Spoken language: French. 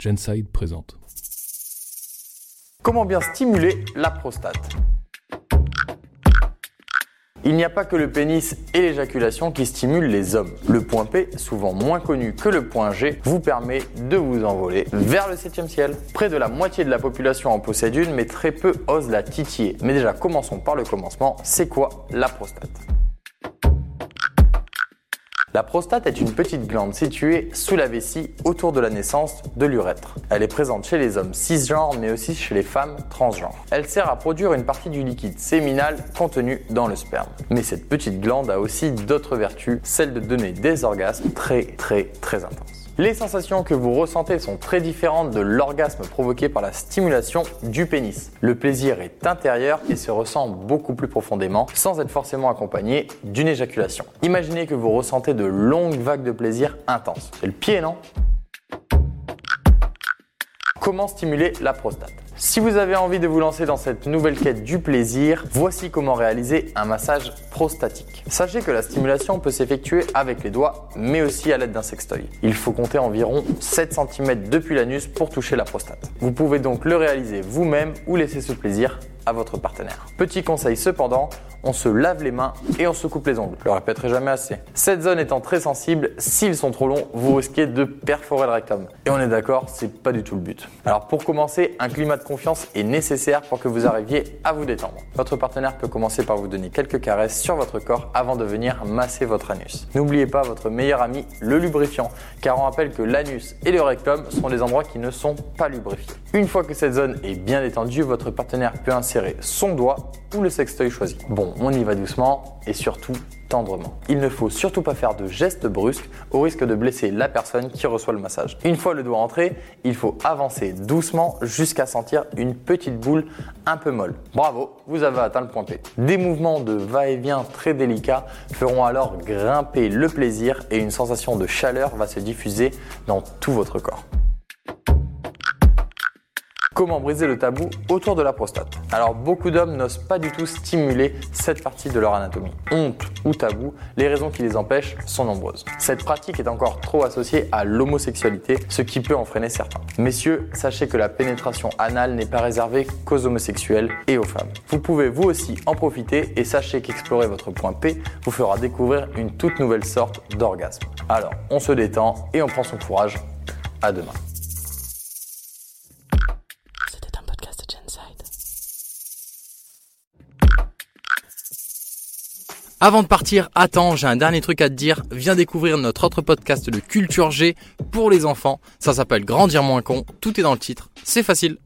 Genside présente. Comment bien stimuler la prostate? Il n'y a pas que le pénis et l'éjaculation qui stimulent les hommes. Le point P, souvent moins connu que le point G, vous permet de vous envoler vers le septième ciel. Près de la moitié de la population en possède une, mais très peu osent la titiller. Mais déjà, commençons par le commencement. C'est quoi la prostate? La prostate est une petite glande située sous la vessie autour de la naissance de l'urètre. Elle est présente chez les hommes cisgenres mais aussi chez les femmes transgenres. Elle sert à produire une partie du liquide séminal contenu dans le sperme. Mais cette petite glande a aussi d'autres vertus, celle de donner des orgasmes très très très intenses. Les sensations que vous ressentez sont très différentes de l'orgasme provoqué par la stimulation du pénis. Le plaisir est intérieur et se ressent beaucoup plus profondément sans être forcément accompagné d'une éjaculation. Imaginez que vous ressentez de longues vagues de plaisir intenses. C'est le pied, non? Comment stimuler la prostate? Si vous avez envie de vous lancer dans cette nouvelle quête du plaisir, voici comment réaliser un massage prostatique. Sachez que la stimulation peut s'effectuer avec les doigts, mais aussi à l'aide d'un sextoy. Il faut compter environ 7 cm depuis l'anus pour toucher la prostate. Vous pouvez donc le réaliser vous-même ou laisser ce plaisir à votre partenaire. Petit conseil cependant, on se lave les mains et on se coupe les ongles. Je le répéterai jamais assez. Cette zone étant très sensible, s'ils sont trop longs, vous risquez de perforer le rectum. Et on est d'accord, c'est pas du tout le but. Alors pour commencer, un climat de confiance est nécessaire pour que vous arriviez à vous détendre. Votre partenaire peut commencer par vous donner quelques caresses sur votre corps avant de venir masser votre anus. N'oubliez pas votre meilleur ami, le lubrifiant, car on rappelle que l'anus et le rectum sont des endroits qui ne sont pas lubrifiés. Une fois que cette zone est bien détendue, votre partenaire peut insérer son doigt ou le sextoy choisi. Bon, on y va doucement et surtout tendrement. Il ne faut surtout pas faire de gestes brusques au risque de blesser la personne qui reçoit le massage. Une fois le doigt entré, il faut avancer doucement jusqu'à sentir une petite boule un peu molle. Bravo, vous avez atteint le point P. Des mouvements de va-et-vient très délicats feront alors grimper le plaisir et une sensation de chaleur va se diffuser dans tout votre corps. Comment briser le tabou autour de la prostate Alors beaucoup d'hommes n'osent pas du tout stimuler cette partie de leur anatomie. Honte ou tabou, les raisons qui les empêchent sont nombreuses. Cette pratique est encore trop associée à l'homosexualité, ce qui peut en freiner certains. Messieurs, sachez que la pénétration anale n'est pas réservée qu'aux homosexuels et aux femmes. Vous pouvez vous aussi en profiter et sachez qu'explorer votre point P vous fera découvrir une toute nouvelle sorte d'orgasme. Alors, on se détend et on prend son courage. À demain. Avant de partir, attends, j'ai un dernier truc à te dire. Viens découvrir notre autre podcast de culture G pour les enfants. Ça s'appelle Grandir moins con. Tout est dans le titre. C'est facile.